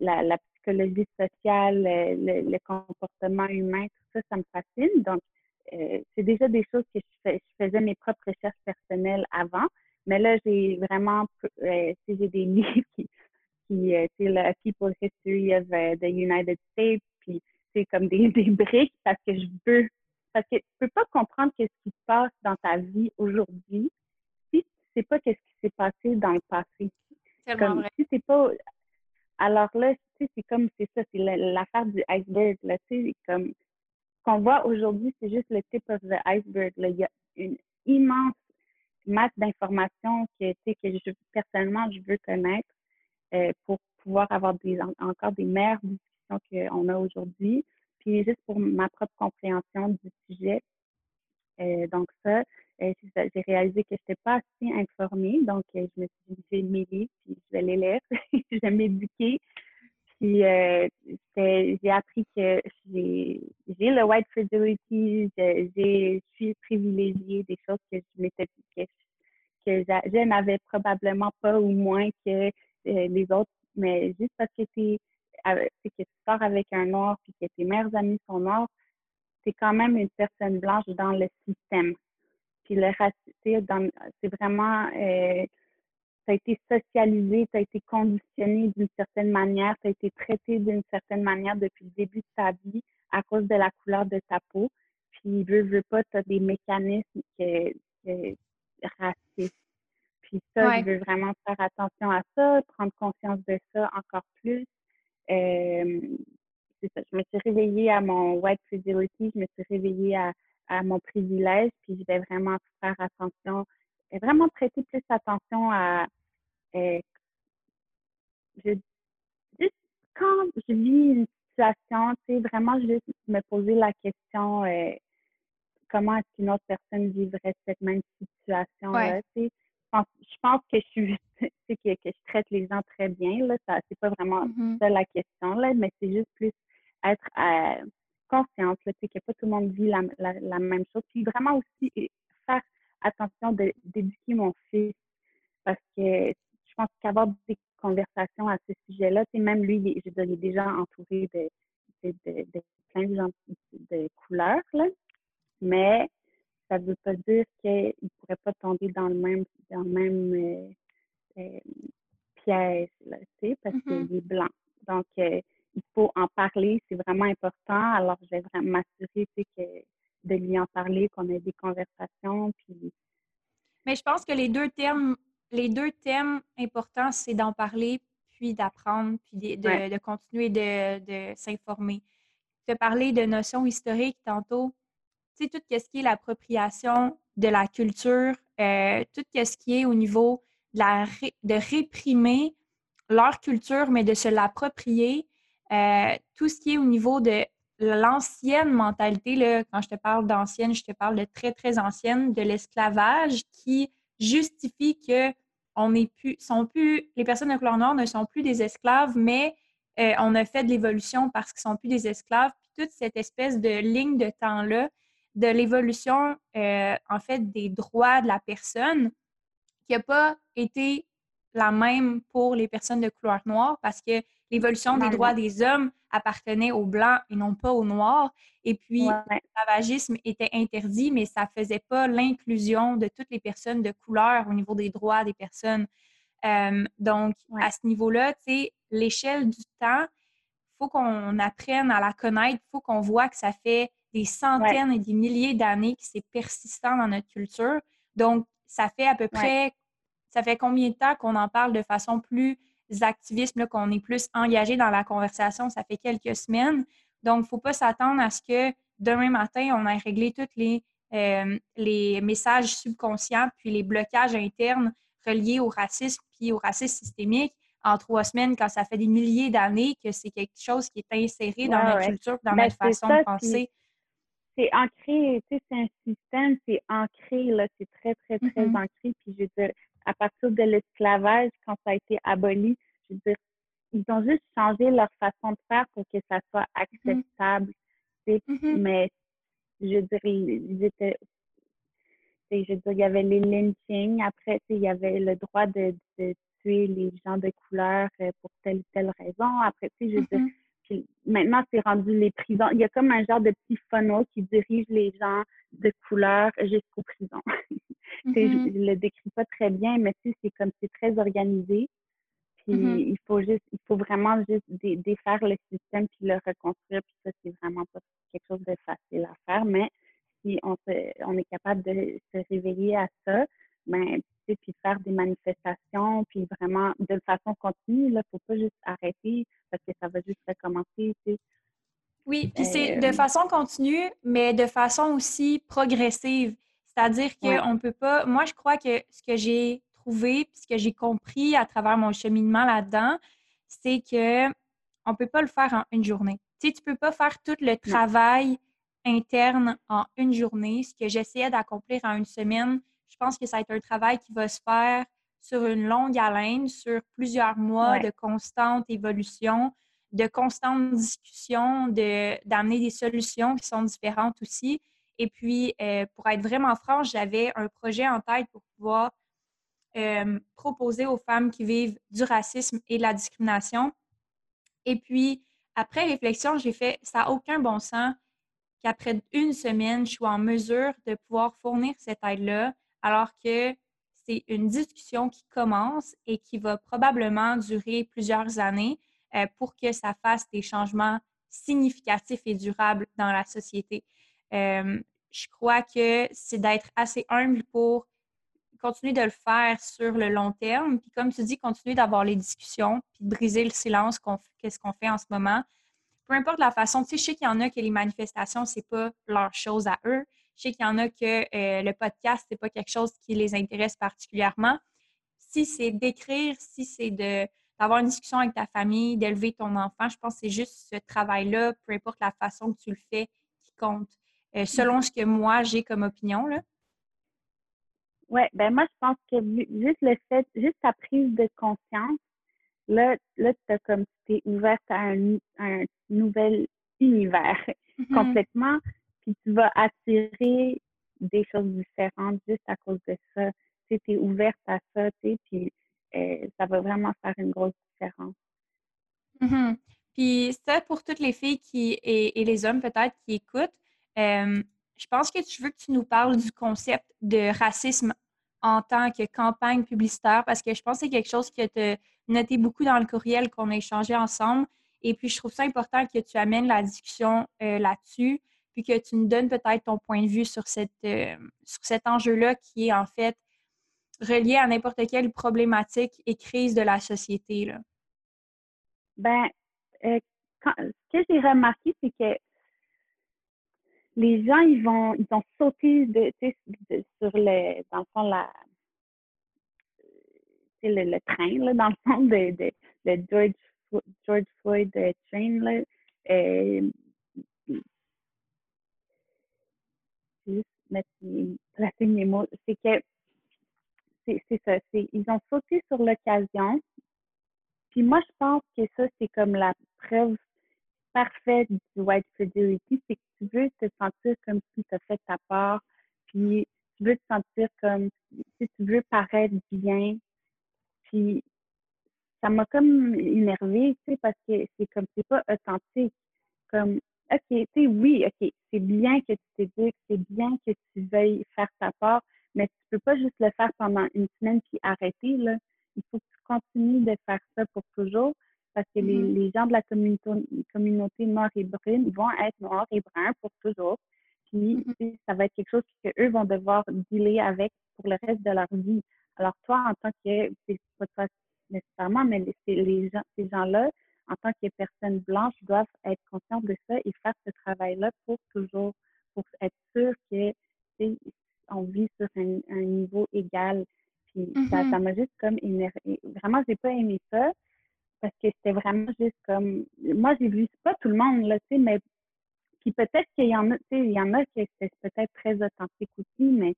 la, psychologie sociale, le, comportement humain, ça, ça me fascine. Donc, euh, c'est déjà des choses que je, faisais mes propres recherches personnelles avant. Mais là, j'ai vraiment, euh, j'ai des livres qui, qui euh, c'est le People History of the United States, puis c'est comme des, des briques parce que je veux, parce que tu peux pas comprendre qu'est-ce qui se passe dans ta vie aujourd'hui si tu sais pas qu'est-ce qui s'est passé dans le passé. Comme, si c'est pas, alors là, tu sais, c'est comme, c'est ça, c'est l'affaire du iceberg, là, tu sais, comme, qu'on voit aujourd'hui, c'est juste le tip of the iceberg. Il y a une immense masse d'informations que, que je, personnellement, je veux connaître euh, pour pouvoir avoir des, encore des meilleures discussions qu'on a aujourd'hui. Puis juste pour ma propre compréhension du sujet. Euh, donc ça, euh, j'ai réalisé que je n'étais pas assez informée. Donc, je me suis dit, j'ai mes puis je vais les lire, je vais m'éduquer. Puis euh, j'ai appris que j'ai le white fragility, je suis privilégiée des choses que je m'étais que, que je n'avais probablement pas ou moins que euh, les autres, mais juste parce que tu que tu sors avec un noir puis que tes meilleurs amis sont noirs, c'est quand même une personne blanche dans le système. Puis le racisme, c'est vraiment euh, tu été socialisé, tu as été conditionné d'une certaine manière, tu as été traité d'une certaine manière depuis le début de ta vie à cause de la couleur de ta peau. Puis, veux, veux pas, tu as des mécanismes que, racistes. Puis ça, je veux vraiment faire attention à ça, prendre conscience de ça encore plus. Euh, c'est ça, je me suis réveillée à mon white fragility, je me suis réveillée à, à mon privilège, puis je vais vraiment faire attention vraiment prêter plus attention à euh, je, juste quand je vis une situation, tu sais, vraiment juste me poser la question euh, comment est-ce qu'une autre personne vivrait cette même situation-là. Tu sais? Je pense, que je suis que, que je traite les gens très bien. Là, ça, c'est pas vraiment mm-hmm. ça la question, là, mais c'est juste plus être euh, consciente, là, tu sais, que pas tout le monde vit la, la même chose. Puis vraiment aussi faire attention d'éduquer mon fils parce que je pense qu'avoir des conversations à ce sujet-là, même lui, il, je est déjà entouré de, de, de, plein de, gens, de couleurs, là, mais ça ne veut pas dire qu'il ne pourrait pas tomber dans le même, dans le même euh, euh, piège, là, parce mm-hmm. qu'il est blanc. Donc, euh, il faut en parler, c'est vraiment important. Alors, je vais vraiment m'assurer que de lui en parler, qu'on ait des conversations. Puis... Mais je pense que les deux termes, les deux thèmes importants, c'est d'en parler, puis d'apprendre, puis de, continuer de, s'informer. Tu as parlé de notions historiques tantôt. Tout ce qui est l'appropriation de la culture, euh, tout ce qui est au niveau de, la, de réprimer leur culture, mais de se l'approprier. Euh, tout ce qui est au niveau de l'ancienne mentalité, là, quand je te parle d'ancienne, je te parle de très, très ancienne, de l'esclavage qui justifie que on plus, sont plus, les personnes de couleur noire ne sont plus des esclaves, mais euh, on a fait de l'évolution parce qu'ils sont plus des esclaves. Puis toute cette espèce de ligne de temps-là, de l'évolution, euh, en fait, des droits de la personne, qui n'a pas été la même pour les personnes de couleur noire parce que l'évolution des droits des hommes appartenait aux blancs et non pas aux noirs. Et puis, l'esclavagisme était interdit, mais ça ne faisait pas l'inclusion de toutes les personnes de couleur au niveau des droits des personnes. Euh, donc, à ce niveau-là, tu sais, l'échelle du temps, il faut qu'on apprenne à la connaître, il faut qu'on voit que ça fait des centaines et des milliers d'années que c'est persistant dans notre culture. Donc, ça fait à peu près, ça fait combien de temps qu'on en parle de façon plus activiste, qu'on est plus engagé dans la conversation? Ça fait quelques semaines. Donc, il ne faut pas s'attendre à ce que demain matin, on ait réglé tous les, euh, les messages subconscients puis les blocages internes reliés au racisme puis au racisme systémique en trois semaines quand ça fait des milliers d'années que c'est quelque chose qui est inséré dans notre culture, dans ben, notre façon de penser. C'est ancré, tu sais, c'est un système, c'est ancré, là, c'est très, très, très mm-hmm. ancré. Puis je veux dire, à partir de l'esclavage, quand ça a été aboli, je veux dire, ils ont juste changé leur façon de faire pour que ça soit mm-hmm. acceptable. Mm-hmm. Mais je veux dire, ils étaient je veux dire, il y avait les lynchings. Après, il y avait le droit de, tuer les gens de couleur euh, pour telle ou telle raison. Après, je veux dire. Maintenant, c'est rendu les prisons. Il y a comme un genre de petit funnel qui dirige les gens de couleur jusqu'aux prisons. Je ne le décris pas très bien, mais c'est comme c'est très organisé. Puis mm-hmm. il faut juste, il faut vraiment juste défaire le système puis le reconstruire. Puis ça, c'est vraiment pas quelque chose de facile à faire. Mais si on, on est capable de se réveiller à ça, ben, puis faire des manifestations, puis vraiment de façon continue, il ne faut pas juste arrêter parce que ça va juste recommencer. Oui, puis c'est de euh, façon continue, mais de façon aussi progressive. C'est-à-dire qu'on ne peut pas. Moi, je crois que ce que j'ai trouvé, puis ce que j'ai compris à travers mon cheminement là-dedans, c'est que on ne peut pas le faire en une journée. Tu sais, tu ne peux pas faire tout le travail interne en une journée, ce que j'essayais d'accomplir en une semaine. Je pense que ça va être un travail qui va se faire sur une longue haleine, sur plusieurs mois de constante évolution, de constante discussion, d'amener des solutions qui sont différentes aussi. Et puis, euh, pour être vraiment franche, j'avais un projet en tête pour pouvoir euh, proposer aux femmes qui vivent du racisme et de la discrimination. Et puis, après réflexion, j'ai fait, ça n'a aucun bon sens qu'après une semaine, je sois en mesure de pouvoir fournir cette aide-là, alors que c'est une discussion qui commence et qui va probablement durer plusieurs années euh, pour que ça fasse des changements significatifs et durables dans la société. Euh, je crois que c'est d'être assez humble pour continuer de le faire sur le long terme. Puis comme tu dis, continuer d'avoir les discussions, puis de briser le silence qu'est-ce qu'on fait en ce moment, peu importe la façon, tu sais, je sais qu'il y en a que les manifestations, c'est pas leur chose à eux. Je sais qu'il y en a que euh, le podcast, c'est pas quelque chose qui les intéresse particulièrement. Si c'est d'écrire, si c'est de d'avoir une discussion avec ta famille, d'élever ton enfant, je pense que c'est juste ce travail-là, peu importe la façon que tu le fais, qui compte. Euh, selon ce que moi j'ai comme opinion, là. Oui, ben moi, je pense que juste le fait, juste ta prise de conscience, là, là tu comme ouverte à un, nouvel univers mm-hmm. complètement, tu vas attirer des choses différentes juste à cause de ça. Tu es ouverte à ça, tu puis euh, ça va vraiment faire une grosse différence. Mm-hmm. Puis ça, pour toutes les filles qui, et, les hommes peut-être qui écoutent, euh, je pense que tu veux que tu nous parles du concept de racisme en tant que campagne publicitaire parce que je pense que c'est quelque chose que tu as noté beaucoup dans le courriel qu'on a échangé ensemble. Et puis, je trouve ça important que tu amènes la discussion euh, là-dessus, puis que tu nous donnes peut-être ton point de vue sur, cette, euh, sur cet enjeu-là qui est en fait relié à n'importe quelle problématique et crise de la société. Là. Ben, euh, ce que j'ai remarqué, c'est que les gens, ils vont, ils ont sauté sur le, dans le fond, la, le, train, là, dans le fond, de, de, George, George Floyd euh, train, là. Juste mettre placer mes mots, c'est que c'est ça, ils ont sauté sur l'occasion Puis moi, je pense que ça, c'est comme la preuve parfaite du white fragility, c'est que tu veux te sentir comme si tu as fait ta part, puis tu veux te sentir comme si tu veux paraître bien. Puis ça m'a comme énervée, tu sais, parce que c'est comme c'est pas authentique. Comme OK, tu sais, oui, OK, c'est bien que tu t'éduques, c'est bien que tu veuilles faire ta part, mais tu peux pas juste le faire pendant une semaine puis arrêter, là. Il faut que tu continues de faire ça pour toujours parce que les, Mm-hmm. les gens de la communauté, communauté noire et brune vont être noirs et bruns pour toujours. Puis, Mhm. sais, ça va être quelque chose qu'eux vont devoir dealer avec pour le reste de leur vie. Alors, toi, en tant que, c'est pas toi nécessairement, mais les- les gens, ces gens-là, en tant que personnes blanches, doivent être conscients de ça et faire ce travail-là pour toujours, pour être sûr que, on vit sur un, un niveau égal. Puis, ça, Mhm. ça m'a juste comme énervé. Vraiment, j'ai pas aimé ça parce que c'était vraiment juste comme moi j'ai vu c'est pas tout le monde là tu sais mais puis peut-être qu'il y en a tu sais il y en a qui c'est peut-être très authentique aussi mais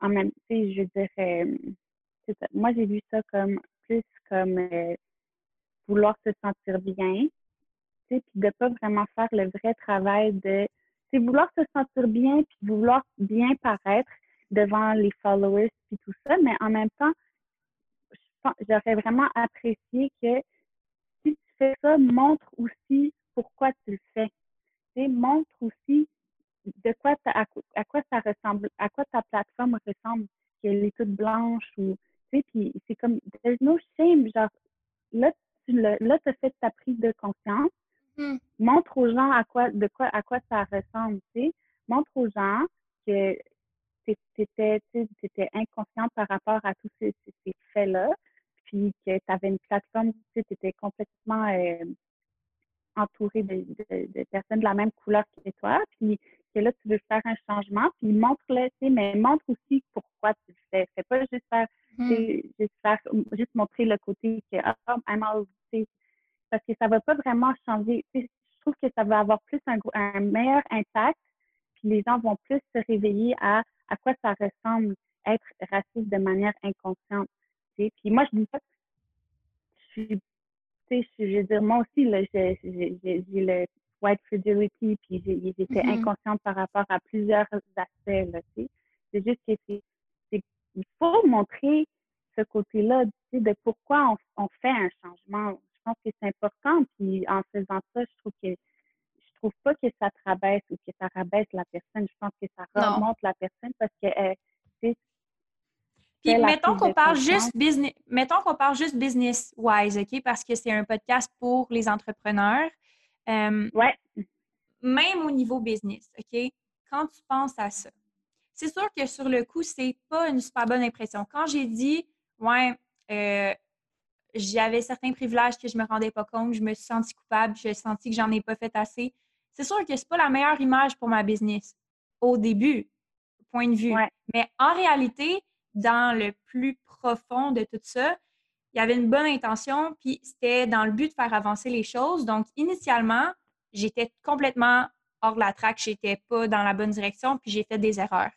en même tu sais je euh, ça. moi j'ai vu ça comme plus comme euh, vouloir se sentir bien puis de pas vraiment faire le vrai travail de c'est vouloir se sentir bien puis vouloir bien paraître devant les followers puis tout ça mais en même temps j'aurais vraiment apprécié que si tu fais ça, montre aussi pourquoi tu le fais. Tu sais, montre aussi de quoi ta- à, quoi- à quoi ça ressemble, à quoi ta plateforme ressemble, qu'elle est toute blanche ou tu sais, puis c'est comme there's no shame, genre là tu là t'as fait ta prise de conscience, Mhm. montre aux gens à quoi de quoi à quoi ça ressemble, tu sais, montre aux gens que tu étais, étais inconsciente par rapport à tous ces, ces- ces faits-là, puis que tu avais une plateforme, tu étais complètement euh, entourée de, de- de personnes de la même couleur que toi, puis que là, tu veux faire un changement, puis montre-le, tu sais, mais montre aussi pourquoi tu le fais. Fais pas juste faire, sais, juste faire, juste montrer le côté que, ah, I'm all, parce que ça va pas vraiment changer. Je trouve que ça va avoir plus un, meilleur impact, puis les gens vont plus se réveiller à à quoi ça ressemble être raciste de manière inconsciente. Puis moi, je dis pas je suis, je, je veux dire, moi aussi, j'ai le white fragility, puis j'ai- j'étais Mhm. inconsciente par rapport à plusieurs aspects, là, tu sais. C'est juste que c'est, il faut montrer ce côté-là, tu sais, de pourquoi on, on fait un changement. Je pense que c'est important, puis en faisant ça, je trouve que je trouve pas que ça te rabaisse ou que ça rabaisse la personne. Je pense que ça Non. remonte la personne parce que euh, tu sais, Puis mettons qu'on parle juste business, mettons qu'on parle juste business wise, OK? Parce que c'est un podcast pour les entrepreneurs. Euh, ouais, même au niveau business, OK? Quand tu penses à ça, c'est sûr que sur le coup, c'est pas une super bonne impression. Quand j'ai dit, ouais, euh, j'avais certains privilèges que je me rendais pas compte, je me suis sentie coupable, j'ai senti que j'en ai pas fait assez, c'est sûr que c'est pas la meilleure image pour ma business au début, point de vue. ouais, Mais en réalité, dans le plus profond de tout ça, il y avait une bonne intention, puis c'était dans le but de faire avancer les choses. Donc, initialement, j'étais complètement hors de la traque, j'étais pas dans la bonne direction, puis j'ai fait des erreurs.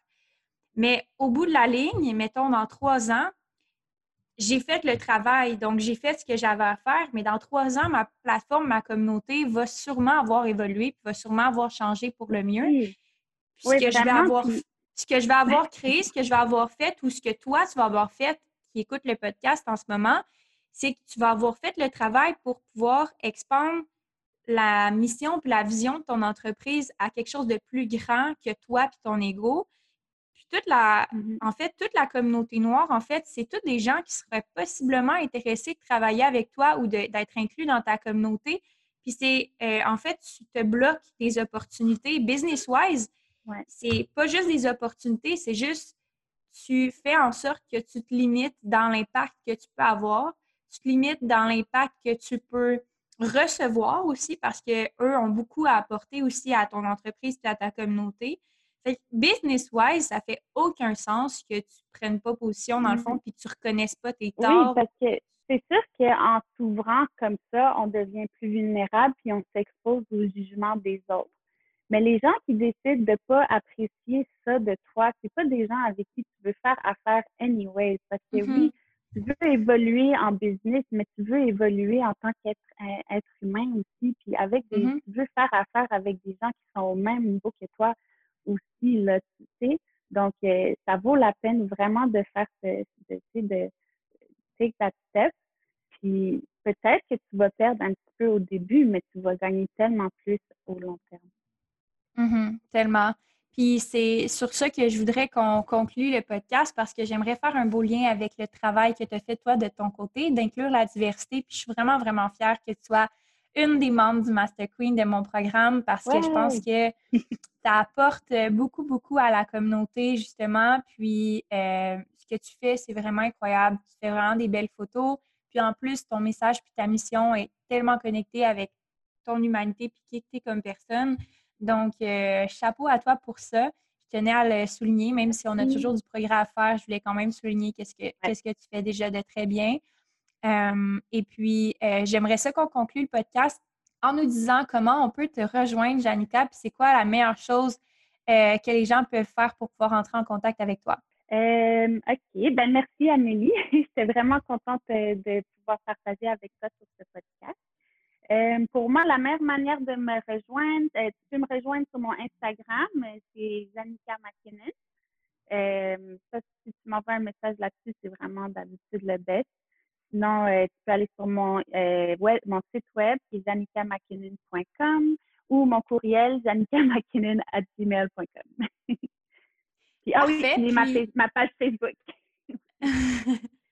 Mais au bout de la ligne, mettons dans trois ans, j'ai fait le travail, donc j'ai fait ce que j'avais à faire, mais dans trois ans, ma plateforme, ma communauté va sûrement avoir évolué, puis va sûrement avoir changé pour le mieux. oui, Puis Oui, ce que je vais avoir ce que je vais avoir créé, ce que je vais avoir fait ou ce que toi, tu vas avoir fait, qui écoute le podcast en ce moment, c'est que tu vas avoir fait le travail pour pouvoir expandre la mission puis la vision de ton entreprise à quelque chose de plus grand que toi puis ton ego. Puis toute la, Mhm. en fait, toute la communauté noire, en fait, c'est tous des gens qui seraient possiblement intéressés de travailler avec toi ou d'être inclus dans ta communauté. Puis c'est, euh, en fait, tu te bloques des opportunités business-wise. Ouais. C'est pas juste des opportunités, c'est juste tu fais en sorte que tu te limites dans l'impact que tu peux avoir. Tu te limites dans l'impact que tu peux recevoir aussi parce qu'eux ont beaucoup à apporter aussi à ton entreprise et à ta communauté. Fait que business-wise, ça fait aucun sens que tu prennes pas position dans le fond Mhm. puis que tu reconnaisses pas tes Oui, torts. parce que c'est sûr qu'en s'ouvrant comme ça, on devient plus vulnérable puis on s'expose au jugement des autres. Mais les gens qui décident de pas apprécier ça de toi, c'est pas des gens avec qui tu veux faire affaire anyways. Parce que oui, tu veux évoluer en business, mais tu veux évoluer en tant qu'être être humain aussi, puis avec des, mm-hmm. tu veux faire affaire avec des gens qui sont au même niveau que toi aussi, là, tu sais. Donc, euh, ça vaut la peine vraiment de faire ce, de, de take that step. Puis peut-être que tu vas perdre un petit peu au début, mais tu vas gagner tellement plus au long terme. Mm-hmm. tellement. Puis c'est sur ça que je voudrais qu'on conclue le podcast parce que j'aimerais faire un beau lien avec le travail que tu as fait toi de ton côté, d'inclure la diversité. Puis je suis vraiment, vraiment fière que tu sois une des membres du Master Queen de mon programme parce que je pense que ça apporte beaucoup, beaucoup à la communauté, justement. Puis euh, ce que tu fais, c'est vraiment incroyable. Tu fais vraiment des belles photos. Puis en plus, ton message puis ta mission est tellement connectée avec ton humanité puis qui tu es comme personne. Donc, euh, chapeau à toi pour ça. Je tenais à le souligner, même si on a toujours du progrès à faire, je voulais quand même souligner qu'est-ce que, qu'est-ce que tu fais déjà de très bien. Euh, et puis, euh, j'aimerais ça qu'on conclue le podcast en nous disant comment on peut te rejoindre, Janica, puis c'est quoi la meilleure chose que les gens peuvent faire pour pouvoir entrer en contact avec toi? OK. Ben, merci, Amélie. J'étais vraiment contente de pouvoir partager avec toi sur ce podcast. Euh, pour moi, la meilleure manière de me rejoindre, euh, tu peux me rejoindre sur mon Instagram, c'est Janica McKinnon. Euh, ça, si tu m'envoies un message là-dessus, c'est vraiment d'habitude le best. Sinon, tu peux aller sur mon, mon site web qui est janicamckinnon.com ou mon courriel janicamckinnon.gmail.com. ah oui, puis... Ma, ma page Facebook.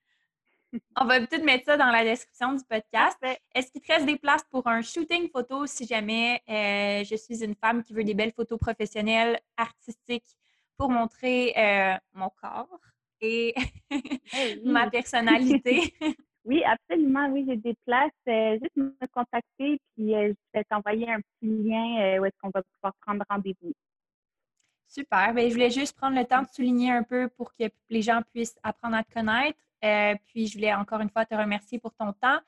On va peut-être mettre ça dans la description du podcast. Est-ce qu'il te reste des places pour un shooting photo si jamais euh, je suis une femme qui veut des belles photos professionnelles, artistiques, pour montrer euh, mon corps et eh ma personnalité? oui, absolument. Oui, j'ai des places. Euh, juste me contacter, puis je vais t'envoyer un petit lien où est-ce qu'on va pouvoir prendre rendez-vous. Super. Bien, je voulais juste prendre le temps de souligner un peu pour que les gens puissent apprendre à te connaître. Euh, puis je voulais encore une fois te remercier pour ton temps.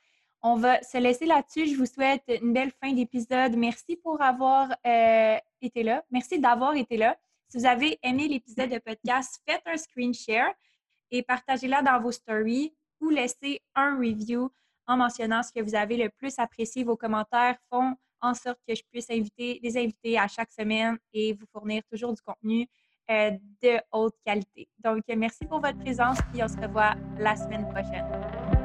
On va se laisser là-dessus. Je vous souhaite une belle fin d'épisode. Merci pour avoir euh, été là. Merci d'avoir été là. Si vous avez aimé l'épisode de podcast, faites un screen share et partagez-la dans vos stories ou laissez un review en mentionnant ce que vous avez le plus apprécié. Vos commentaires font en sorte que je puisse inviter des invités à chaque semaine et vous fournir toujours du contenu de haute qualité. Donc, merci pour votre présence et on se revoit la semaine prochaine.